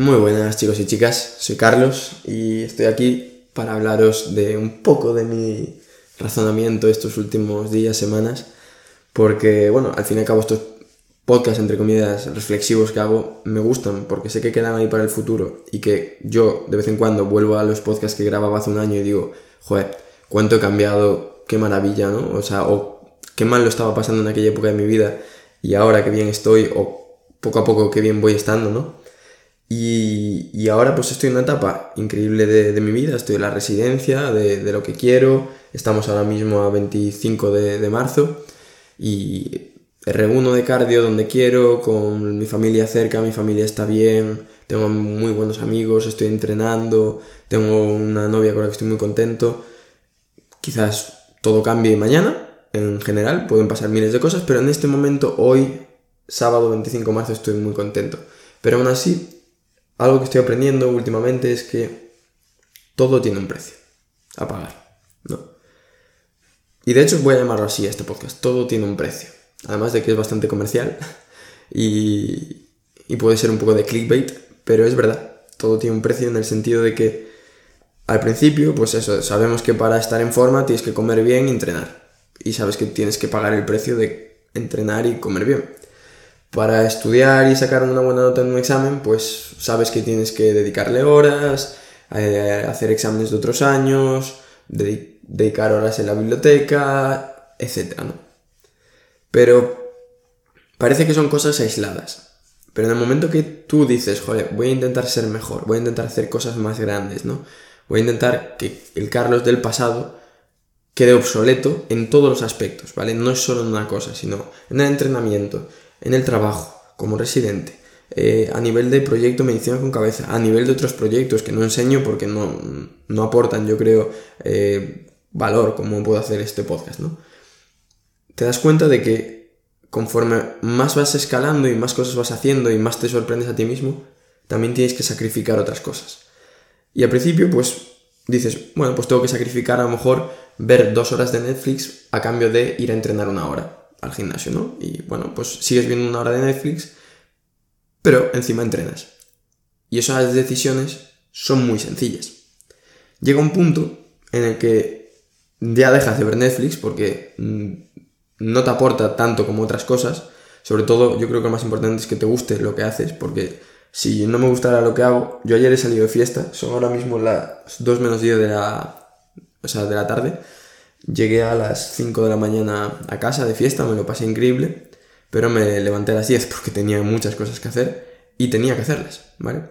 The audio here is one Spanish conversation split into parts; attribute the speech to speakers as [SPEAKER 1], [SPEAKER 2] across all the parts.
[SPEAKER 1] Muy buenas chicos y chicas, soy Carlos y estoy aquí para hablaros de un poco de mi razonamiento estos últimos días, semanas, porque bueno, al fin y al cabo estos podcasts entre comillas reflexivos que hago me gustan porque sé que quedan ahí para el futuro y que yo de vez en cuando vuelvo a los podcasts que grababa hace un año y digo, joder, cuánto he cambiado, qué maravilla, ¿no? O sea, o qué mal lo estaba pasando en aquella época de mi vida y ahora qué bien estoy o poco a poco qué bien voy estando, ¿no? Y, ahora pues estoy en una etapa increíble de, mi vida, estoy en la residencia, de, lo que quiero, estamos ahora mismo a 25 de, marzo y reúno de cardio donde quiero, con mi familia cerca, mi familia está bien, tengo muy buenos amigos, estoy entrenando, tengo una novia con la que estoy muy contento. Quizás todo cambie mañana, en general, pueden pasar miles de cosas, pero en este momento, hoy, sábado 25 de marzo, estoy muy contento. Pero aún así, algo que estoy aprendiendo últimamente es que todo tiene un precio a pagar, ¿no? Y de hecho voy a llamarlo así a este podcast, todo tiene un precio. Además de que es bastante comercial y, y puede ser un poco de clickbait, pero es verdad, todo tiene un precio en el sentido de que al principio, pues eso, sabemos que para estar en forma tienes que comer bien y entrenar. Y sabes que tienes que pagar el precio de entrenar y comer bien para estudiar y sacar una buena nota en un examen, pues sabes que tienes que dedicarle horas, eh, hacer exámenes de otros años, dedicar horas en la biblioteca, etc. Pero parece que son cosas aisladas. Pero en el momento que tú dices, joder, voy a intentar ser mejor, voy a intentar hacer cosas más grandes, ¿no? Voy a intentar que el Carlos del pasado quede obsoleto en todos los aspectos, ¿vale? No es solo en una cosa, sino en el entrenamiento, en el trabajo, como residente, eh, a nivel de proyecto Medicina con Cabeza, a nivel de otros proyectos que no enseño porque no, no aportan, yo creo, eh, valor como puedo hacer este podcast, ¿no? Te das cuenta de que conforme más vas escalando y más cosas vas haciendo y más te sorprendes a ti mismo, también tienes que sacrificar otras cosas. Y al principio, pues dices, bueno, pues tengo que sacrificar a lo mejor ver dos horas de Netflix a cambio de ir a entrenar una hora al gimnasio, ¿no? Y bueno, pues sigues viendo una hora de Netflix, pero encima entrenas. Y esas decisiones son muy sencillas. Llega un punto en el que ya dejas de ver Netflix porque mm, no te aporta tanto como otras cosas. Sobre todo, yo creo que lo más importante es que te guste lo que haces, porque si no me gustara lo que hago, yo ayer he salido de fiesta, son ahora mismo las 2 menos 10 de la, o sea, de la tarde, Llegué a las 5 de la mañana a casa de fiesta, me lo pasé increíble, pero me levanté a las 10 porque tenía muchas cosas que hacer y tenía que hacerlas, ¿vale?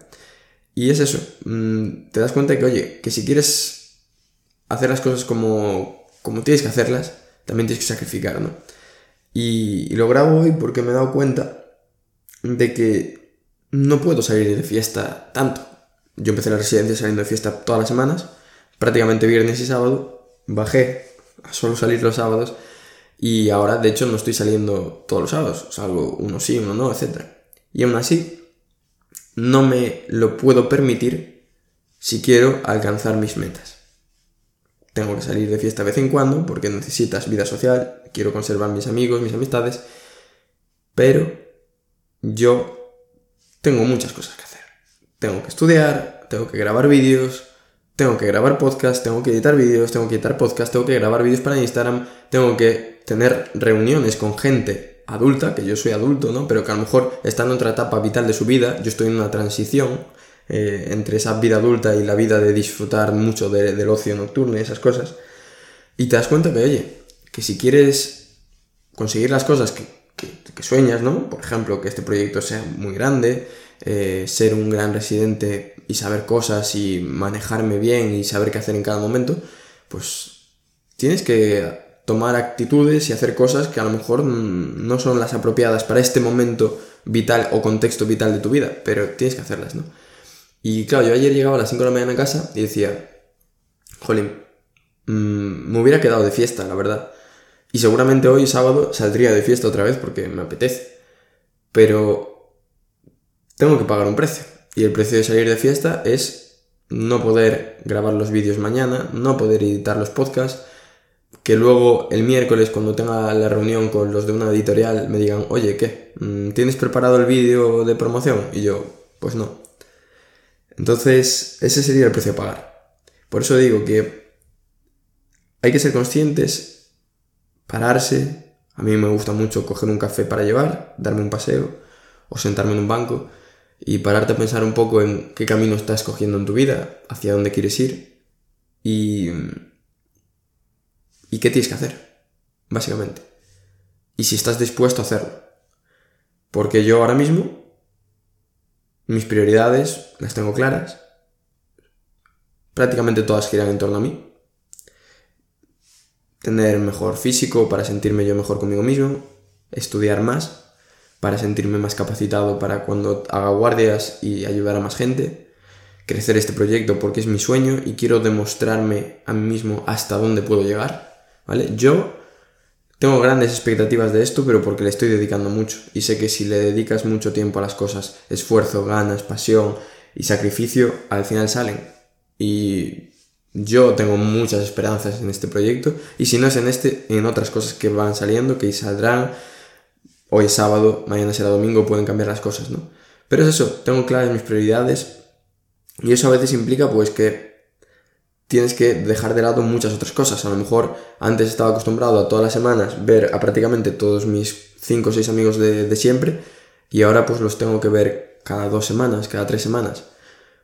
[SPEAKER 1] Y es eso, mm, te das cuenta que, oye, que si quieres hacer las cosas como, como tienes que hacerlas, también tienes que sacrificar, ¿no? Y, y lo grabo hoy porque me he dado cuenta de que no puedo salir de fiesta tanto. Yo empecé la residencia saliendo de fiesta todas las semanas, prácticamente viernes y sábado, bajé solo salir los sábados y ahora de hecho no estoy saliendo todos los sábados, salgo uno sí, uno no, etc. Y aún así, no me lo puedo permitir si quiero alcanzar mis metas. Tengo que salir de fiesta de vez en cuando porque necesitas vida social, quiero conservar mis amigos, mis amistades, pero yo tengo muchas cosas que hacer. Tengo que estudiar, tengo que grabar vídeos, tengo que grabar podcast, tengo que editar vídeos, tengo que editar podcast, tengo que grabar vídeos para Instagram, tengo que tener reuniones con gente adulta, que yo soy adulto, ¿no? Pero que a lo mejor está en otra etapa vital de su vida, yo estoy en una transición eh, entre esa vida adulta y la vida de disfrutar mucho del ocio nocturno y esas cosas. Y te das cuenta que, oye, que si quieres conseguir las cosas que, sueñas, ¿no? Por ejemplo, que este proyecto sea muy grande, eh, ser un gran residente y saber cosas y manejarme bien y saber qué hacer en cada momento, pues tienes que tomar actitudes y hacer cosas que a lo mejor no son las apropiadas para este momento vital o contexto vital de tu vida, pero tienes que hacerlas, ¿no? Y claro, yo ayer llegaba a las 5 de la mañana a casa y decía, jolín, mm, me hubiera quedado de fiesta, la verdad. Y seguramente hoy, sábado, saldría de fiesta otra vez porque me apetece. Pero tengo que pagar un precio. Y el precio de salir de fiesta es no poder grabar los vídeos mañana, no poder editar los podcasts, que luego el miércoles cuando tenga la reunión con los de una editorial me digan, oye, ¿qué? Mm, ¿Tienes preparado el vídeo de promoción? Y yo, pues no. Entonces, ese sería el precio a pagar. Por eso digo que hay que ser conscientes, pararse. A mí me gusta mucho coger un café para llevar, darme un paseo o sentarme en un banco y pararte a pensar un poco en qué camino estás cogiendo en tu vida, hacia dónde quieres ir y, y qué tienes que hacer, básicamente. Y si estás dispuesto a hacerlo. Porque yo ahora mismo mis prioridades las tengo claras. Prácticamente todas giran en torno a mí. Tener mejor físico para sentirme yo mejor conmigo mismo. Estudiar más para sentirme más capacitado para cuando haga guardias y ayudar a más gente. Crecer este proyecto porque es mi sueño y quiero demostrarme a mí mismo hasta dónde puedo llegar. ¿Vale? Yo tengo grandes expectativas de esto, pero porque le estoy dedicando mucho. Y sé que si le dedicas mucho tiempo a las cosas, esfuerzo, ganas, pasión y sacrificio, al final salen. Y yo tengo muchas esperanzas en este proyecto. Y si no es en este, en otras cosas que van saliendo, que saldrán. Hoy es sábado, mañana será domingo, pueden cambiar las cosas, ¿no? Pero es eso, tengo claras mis prioridades. Y eso a veces implica pues que tienes que dejar de lado muchas otras cosas. A lo mejor antes estaba acostumbrado a todas las semanas ver a prácticamente todos mis 5 o 6 amigos de, siempre y ahora pues los tengo que ver cada dos semanas, cada tres semanas.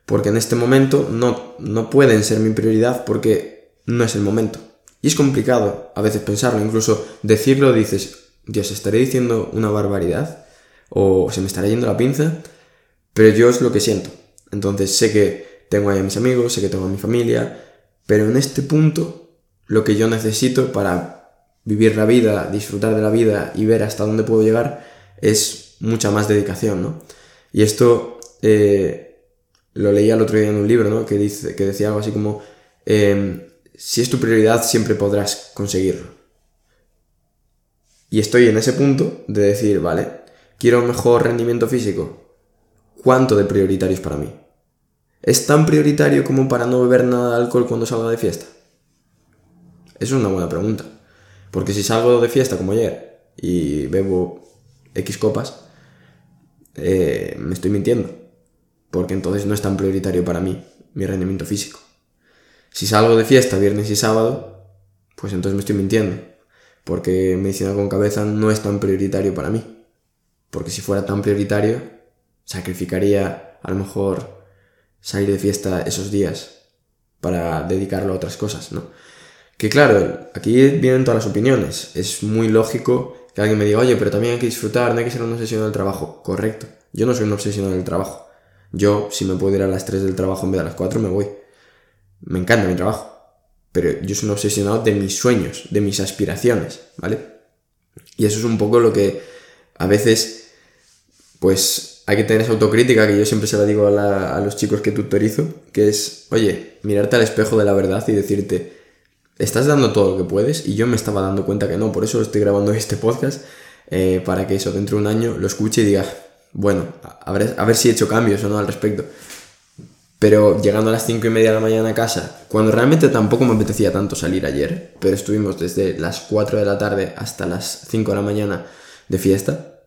[SPEAKER 1] Porque en este momento no, no pueden ser mi prioridad porque no es el momento. Y es complicado a veces pensarlo, incluso decirlo dices, Dios, estaré diciendo una barbaridad o se me estará yendo la pinza, pero yo es lo que siento. Entonces sé que tengo ahí a mis amigos, sé que tengo a mi familia, pero en este punto, lo que yo necesito para vivir la vida, disfrutar de la vida y ver hasta dónde puedo llegar es mucha más dedicación, ¿no? Y esto eh, lo leía el otro día en un libro, ¿no? Que, dice, que decía algo así como, em, si es tu prioridad siempre podrás conseguirlo. Y estoy en ese punto de decir, vale, quiero un mejor rendimiento físico. ¿Cuánto de prioritario es para mí? ¿Es tan prioritario como para no beber nada de alcohol cuando salga de fiesta? Eso es una buena pregunta. Porque si salgo de fiesta como ayer y bebo X copas, eh, me estoy mintiendo. Porque entonces no es tan prioritario para mí mi rendimiento físico. Si salgo de fiesta viernes y sábado, pues entonces me estoy mintiendo. Porque medicina con cabeza no es tan prioritario para mí. Porque si fuera tan prioritario, sacrificaría a lo mejor salir de fiesta esos días para dedicarlo a otras cosas, ¿no? Que claro, aquí vienen todas las opiniones. Es muy lógico que alguien me diga, oye, pero también hay que disfrutar, no hay que ser un obsesionado del trabajo. Correcto. Yo no soy un obsesionado del trabajo. Yo, si me puedo ir a las 3 del trabajo en vez de a las 4, me voy. Me encanta mi trabajo. Pero yo soy un obsesionado de mis sueños, de mis aspiraciones, ¿vale? Y eso es un poco lo que a veces, pues, hay que tener esa autocrítica que yo siempre se la digo a, los chicos que tutorizo, que es, oye, mirarte al espejo de la verdad y decirte, estás dando todo lo que puedes y yo me estaba dando cuenta que no, por eso estoy grabando este podcast, eh, para que eso dentro de un año lo escuche y diga, bueno, a ver, a ver si he hecho cambios o no al respecto. Pero llegando a las 5 y media de la mañana a casa, cuando realmente tampoco me apetecía tanto salir ayer, pero estuvimos desde las 4 de la tarde hasta las 5 de la mañana de fiesta,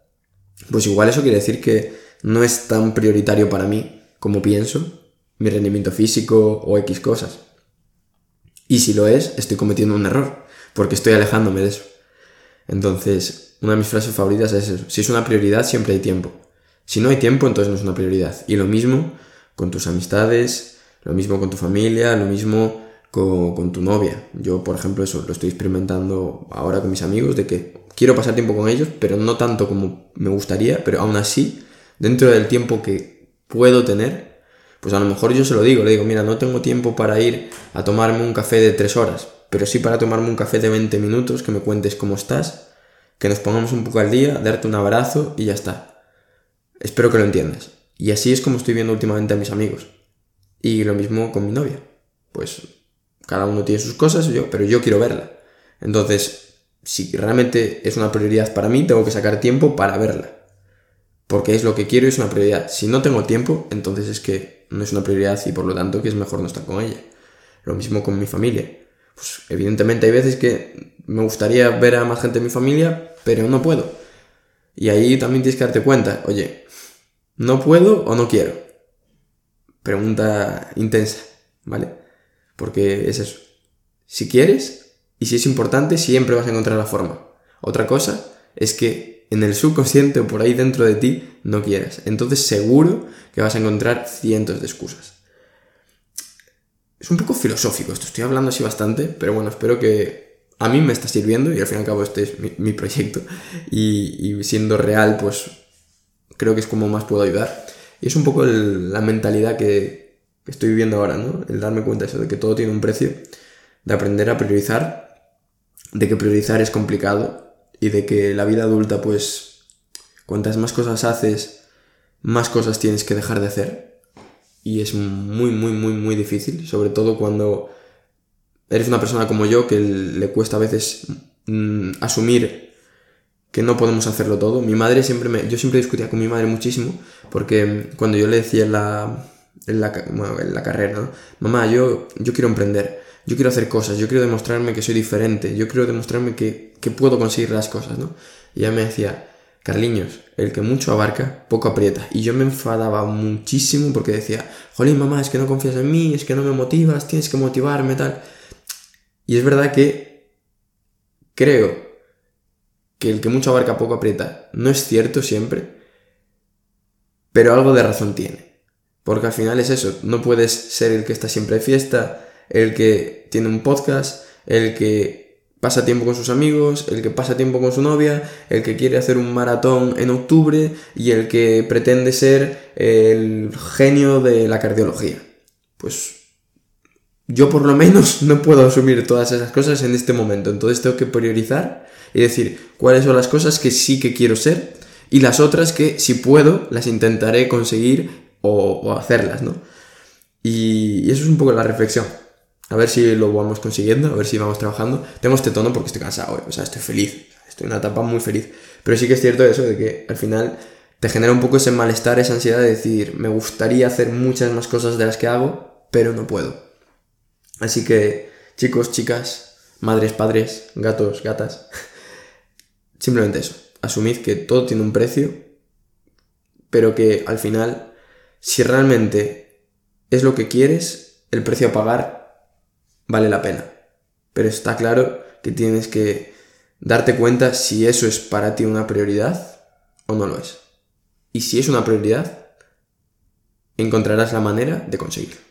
[SPEAKER 1] pues igual eso quiere decir que no es tan prioritario para mí como pienso, mi rendimiento físico o X cosas. Y si lo es, estoy cometiendo un error, porque estoy alejándome de eso. Entonces, una de mis frases favoritas es eso. Si es una prioridad, siempre hay tiempo. Si no hay tiempo, entonces no es una prioridad. Y lo mismo con tus amistades, lo mismo con tu familia, lo mismo con, tu novia. Yo, por ejemplo, eso lo estoy experimentando ahora con mis amigos, de que quiero pasar tiempo con ellos, pero no tanto como me gustaría, pero aún así dentro del tiempo que puedo tener, pues a lo mejor yo se lo digo, le digo, mira, no tengo tiempo para ir a tomarme un café de tres horas, pero sí para tomarme un café de 20 minutos, que me cuentes cómo estás, que nos pongamos un poco al día, darte un abrazo y ya está. Espero que lo entiendas. Y así es como estoy viendo últimamente a mis amigos. Y lo mismo con mi novia. Pues cada uno tiene sus cosas, yo, pero yo quiero verla. Entonces, si realmente es una prioridad para mí, tengo que sacar tiempo para verla porque es lo que quiero y es una prioridad. Si no tengo tiempo, entonces es que no es una prioridad y por lo tanto que es mejor no estar con ella. Lo mismo con mi familia. Pues evidentemente hay veces que me gustaría ver a más gente de mi familia, pero no puedo. Y ahí también tienes que darte cuenta, oye, no puedo o no quiero. pregunta intensa, ¿vale? Porque es eso. Si quieres y si es importante, siempre vas a encontrar la forma. Otra cosa es que en el subconsciente o por ahí dentro de ti no quieras. Entonces seguro que vas a encontrar cientos de excusas. Es un poco filosófico esto, estoy hablando así bastante, pero bueno, espero que a mí me está sirviendo y al fin y al cabo este es mi, proyecto y, siendo real pues creo que es como más puedo ayudar. Y es un poco la mentalidad que, estoy viviendo ahora, ¿no? El darme cuenta de eso, de que todo tiene un precio, de aprender a priorizar, de que priorizar es complicado y de que la vida adulta pues cuantas más cosas haces, más cosas tienes que dejar de hacer. Y es muy, muy, muy, muy difícil, sobre todo cuando eres una persona como yo que le cuesta a veces mm, asumir que no podemos hacerlo todo. Mi madre siempre me... Yo siempre discutía con mi madre muchísimo porque cuando yo le decía en la, en la, en la carrera, ¿no? Mamá, yo, yo quiero emprender, yo quiero hacer cosas, yo quiero demostrarme que soy diferente, yo quiero demostrarme que, que puedo conseguir las cosas, ¿no? Y ella me decía, Carliños, el que mucho abarca, poco aprieta. Y yo me enfadaba muchísimo porque decía, jolín, mamá, es que no confías en mí, es que no me motivas, tienes que motivarme, tal. Y es verdad que creo que el que mucho abarca, poco aprieta. No es cierto siempre, pero algo de razón tiene. Porque al final es eso, no puedes ser el que está siempre de fiesta, el que tiene un podcast, el que pasa tiempo con sus amigos, el que pasa tiempo con su novia, el que quiere hacer un maratón en octubre y el que pretende ser el genio de la cardiología. Pues yo por lo menos no puedo asumir todas esas cosas en este momento, entonces tengo que priorizar y decir cuáles son las cosas que sí que quiero ser y las otras que si puedo las intentaré conseguir o, hacerlas, ¿no? y eso es un poco la reflexión. A ver si lo vamos consiguiendo, a ver si vamos trabajando. Tengo este tono porque estoy cansado, o sea, estoy feliz. Estoy en una etapa muy feliz. Pero sí que es cierto eso de que al final te genera un poco ese malestar, esa ansiedad de decir, me gustaría hacer muchas más cosas de las que hago, pero no puedo. Así que, chicos, chicas, madres, padres, gatos, gatas, simplemente eso. Asumid que todo tiene un precio, pero que al final, si realmente es lo que quieres, el precio a pagar vale la pena. Pero está claro que tienes que darte cuenta si eso es para ti una prioridad o no lo es. Y si es una prioridad, encontrarás la manera de conseguirlo.